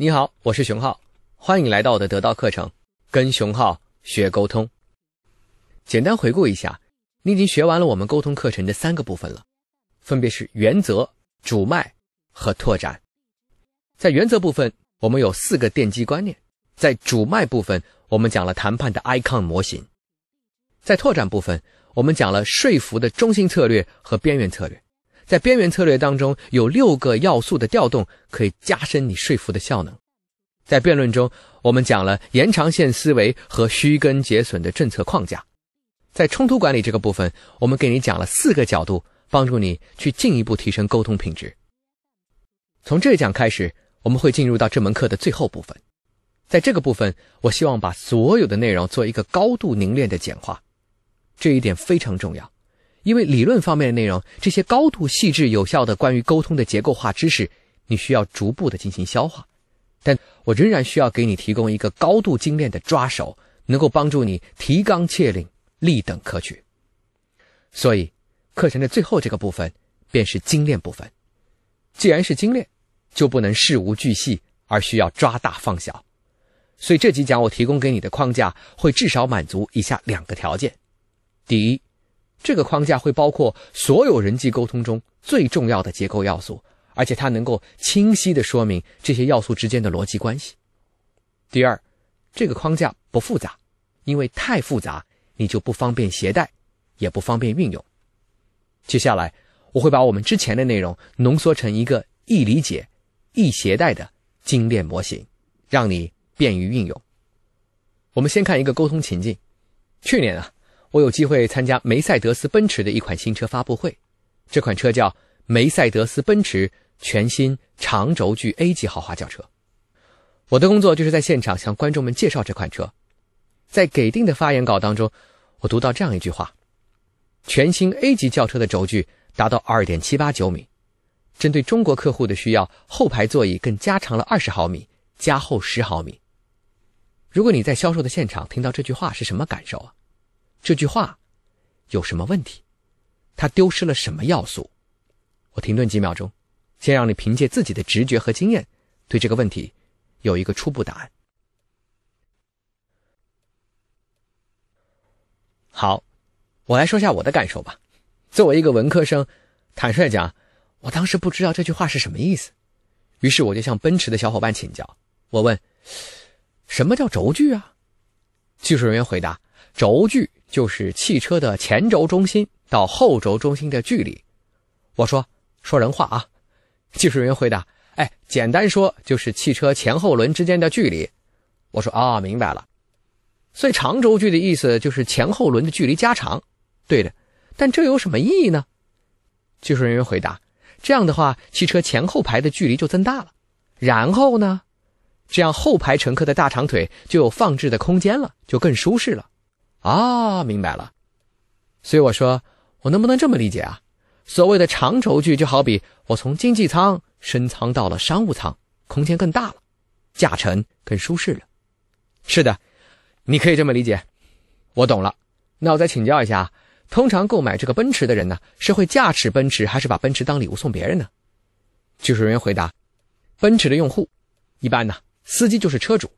你好，我是熊浩，欢迎来到我的得到课程，跟熊浩学沟通。简单回顾一下，你已经学完了我们沟通课程的三个部分了，分别是原则、主脉和拓展。在原则部分，我们有四个奠基观念；在主脉部分，我们讲了谈判的 icon 模型；在拓展部分，我们讲了说服的中心策略和边缘策略。在边缘策略当中，有六个要素的调动可以加深你说服的效能。在辩论中，我们讲了延长线思维和虚根结损的政策框架。在冲突管理这个部分，我们给你讲了四个角度，帮助你去进一步提升沟通品质。从这一讲开始，我们会进入到这门课的最后部分。在这个部分，我希望把所有的内容做一个高度凝练的简化，这一点非常重要。因为理论方面的内容，这些高度细致有效的关于沟通的结构化知识，你需要逐步的进行消化。但我仍然需要给你提供一个高度精炼的抓手，能够帮助你提纲挈领，立等可取。所以，课程的最后这个部分便是精炼部分。既然是精炼，就不能事无巨细，而需要抓大放小。所以这几讲我提供给你的框架，会至少满足以下两个条件：第一，这个框架会包括所有人际沟通中最重要的结构要素，而且它能够清晰地说明这些要素之间的逻辑关系。第二，这个框架不复杂，因为太复杂你就不方便携带，也不方便运用。接下来我会把我们之前的内容浓缩成一个易理解、易携带的精炼模型，让你便于运用。我们先看一个沟通情境：去年啊。我有机会参加梅赛德斯奔驰的一款新车发布会，这款车叫梅赛德斯奔驰全新长轴距 A 级豪华轿车。我的工作就是在现场向观众们介绍这款车。在给定的发言稿当中，我读到这样一句话：全新 A 级轿车的轴距达到2.78米，针对中国客户的需要，后排座椅更加长了20毫米，加厚10毫米。如果你在销售的现场听到这句话，是什么感受啊？这句话有什么问题？它丢失了什么要素？我停顿几秒钟，先让你凭借自己的直觉和经验，对这个问题有一个初步答案。好，我来说下我的感受吧。作为一个文科生，坦率讲，我当时不知道这句话是什么意思，于是我就向奔驰的小伙伴请教。我问：“什么叫轴距啊？”技术人员回答：“轴距。”就是汽车的前轴中心到后轴中心的距离。我说说人话啊，技术人员回答：“哎，简单说就是汽车前后轮之间的距离。”我说啊，明白了。所以长轴距的意思就是前后轮的距离加长。对的，但这有什么意义呢？技术人员回答：“这样的话，汽车前后排的距离就增大了。然后呢，这样后排乘客的大长腿就有放置的空间了，就更舒适了。”啊，明白了。所以我说，我能不能这么理解啊？所谓的长轴距，就好比我从经济舱升舱到了商务舱，空间更大了，驾乘更舒适了。是的，你可以这么理解。我懂了。那我再请教一下，通常购买这个奔驰的人呢，是会驾驶奔驰，还是把奔驰当礼物送别人呢？技术人员回答：奔驰的用户，一般呢，司机就是车主。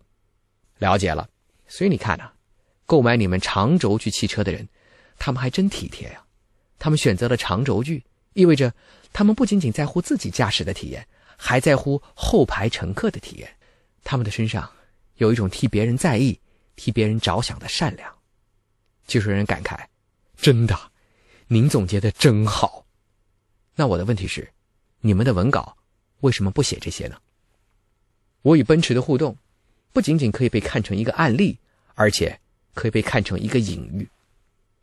了解了。所以你看呢？购买你们长轴距汽车的人，他们还真体贴呀！他们选择了长轴距，意味着他们不仅仅在乎自己驾驶的体验，还在乎后排乘客的体验。他们的身上有一种替别人在意、替别人着想的善良。技术人员感慨：“真的，您总结的真好。”那我的问题是，你们的文稿为什么不写这些呢？我与奔驰的互动，不仅仅可以被看成一个案例，而且。可以被看成一个隐喻，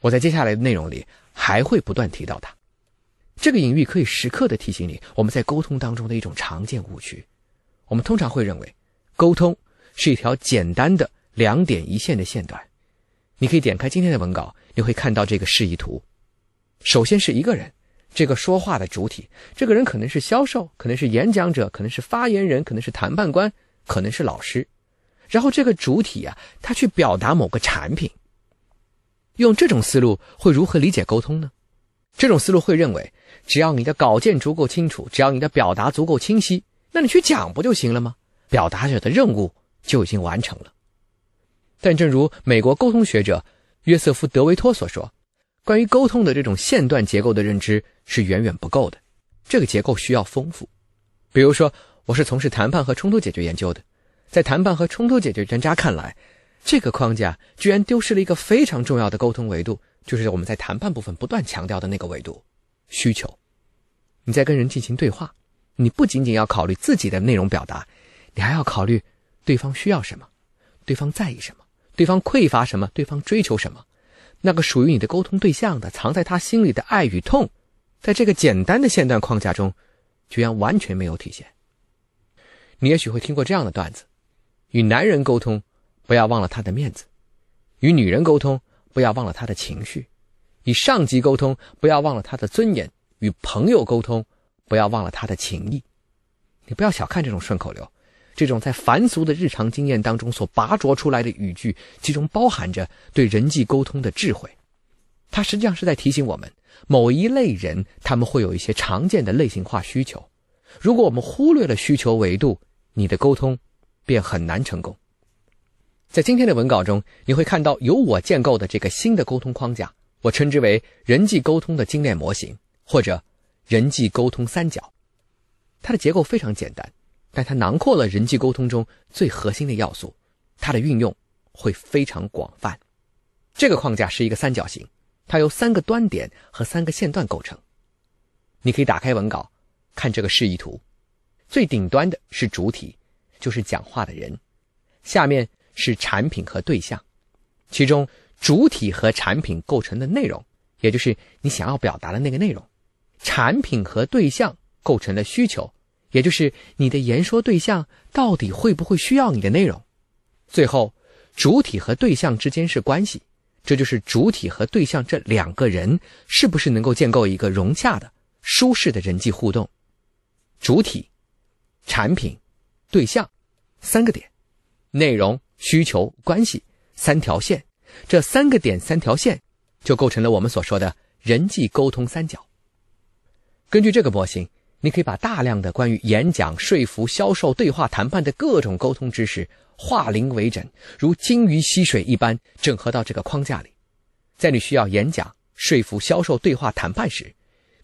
我在接下来的内容里还会不断提到它。这个隐喻可以时刻的提醒你，我们在沟通当中的一种常见误区。我们通常会认为，沟通是一条简单的两点一线的线段。你可以点开今天的文稿，你会看到这个示意图。首先是一个人，这个说话的主体，这个人可能是销售，可能是演讲者，可能是发言人，可能是谈判官，可能是老师。然后这个主体啊，他去表达某个产品。用这种思路会如何理解沟通呢？这种思路会认为，只要你的稿件足够清楚，只要你的表达足够清晰，那你去讲不就行了吗？表达者的任务就已经完成了。但正如美国沟通学者约瑟夫·德维托所说，关于沟通的这种线段结构的认知是远远不够的，这个结构需要丰富。比如说，我是从事谈判和冲突解决研究的，在谈判和冲突解决专家看来，这个框架居然丢失了一个非常重要的沟通维度，就是我们在谈判部分不断强调的那个维度——需求。你在跟人进行对话，你不仅仅要考虑自己的内容表达，你还要考虑对方需要什么，对方在意什么。对方匮乏什么？对方追求什么？那个属于你的沟通对象的，藏在他心里的爱与痛，在这个简单的线段框架中，居然完全没有体现。你也许会听过这样的段子：与男人沟通，不要忘了他的面子；与女人沟通，不要忘了他的情绪；与上级沟通，不要忘了他的尊严；与朋友沟通，不要忘了他的情谊。你不要小看这种顺口溜。这种在凡俗的日常经验当中所拔擢出来的语句，其中包含着对人际沟通的智慧。它实际上是在提醒我们，某一类人他们会有一些常见的类型化需求。如果我们忽略了需求维度，你的沟通便很难成功。在今天的文稿中，你会看到由我建构的这个新的沟通框架，我称之为人际沟通的精炼模型，或者人际沟通三角。它的结构非常简单。但它囊括了人际沟通中最核心的要素，它的运用会非常广泛。这个框架是一个三角形，它由三个端点和三个线段构成。你可以打开文稿，看这个示意图。最顶端的是主体，就是讲话的人；下面是产品和对象，其中主体和产品构成的内容，也就是你想要表达的那个内容；产品和对象构成的需求。也就是你的言说对象到底会不会需要你的内容？最后，主体和对象之间是关系，这就是主体和对象这两个人是不是能够建构一个融洽的、舒适的人际互动。主体、产品、对象三个点，内容、需求、关系三条线，这三个点、三条线就构成了我们所说的人际沟通三角。根据这个模型。你可以把大量的关于演讲、说服、销售、对话、谈判的各种沟通知识化零为整，如金鱼吸水一般整合到这个框架里。在你需要演讲、说服、销售、对话、谈判时，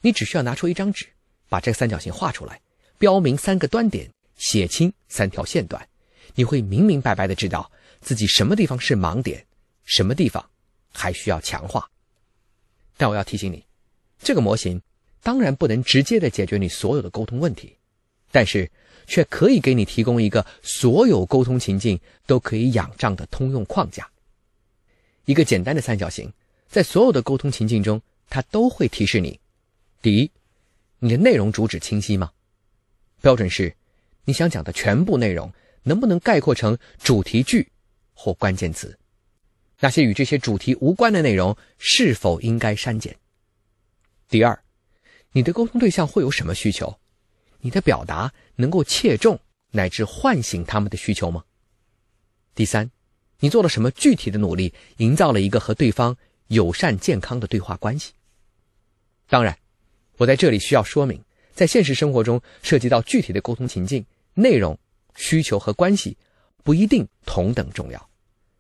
你只需要拿出一张纸，把这个三角形画出来，标明三个端点，写清三条线段，你会明明白白的知道自己什么地方是盲点，什么地方还需要强化。但我要提醒你，这个模型。当然不能直接的解决你所有的沟通问题，但是却可以给你提供一个所有沟通情境都可以仰仗的通用框架。一个简单的三角形，在所有的沟通情境中，它都会提示你：第一，你的内容主旨清晰吗？标准是，你想讲的全部内容能不能概括成主题句或关键词？那些与这些主题无关的内容是否应该删减？第二。你的沟通对象会有什么需求？你的表达能够切中乃至唤醒他们的需求吗？第三，你做了什么具体的努力，营造了一个和对方友善健康的对话关系？当然，我在这里需要说明，在现实生活中涉及到具体的沟通情境，内容、需求和关系不一定同等重要。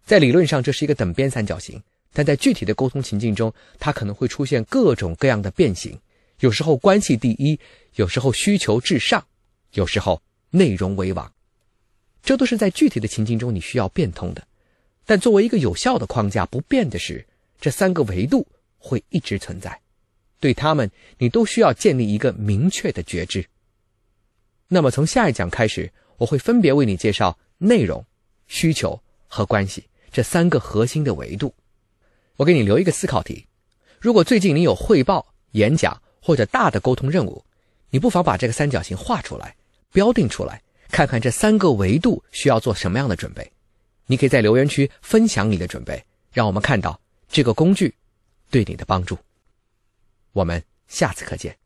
在理论上，这是一个等边三角形，但在具体的沟通情境中，它可能会出现各种各样的变形。有时候关系第一，有时候需求至上，有时候内容为王，这都是在具体的情境中你需要变通的。但作为一个有效的框架，不变的是这三个维度会一直存在，对他们你都需要建立一个明确的觉知。那么从下一讲开始，我会分别为你介绍内容、需求和关系这三个核心的维度。我给你留一个思考题：如果最近你有汇报、演讲，或者大的沟通任务，你不妨把这个三角形画出来，标定出来，看看这三个维度需要做什么样的准备。你可以在留言区分享你的准备，让我们看到这个工具对你的帮助。我们下次课见。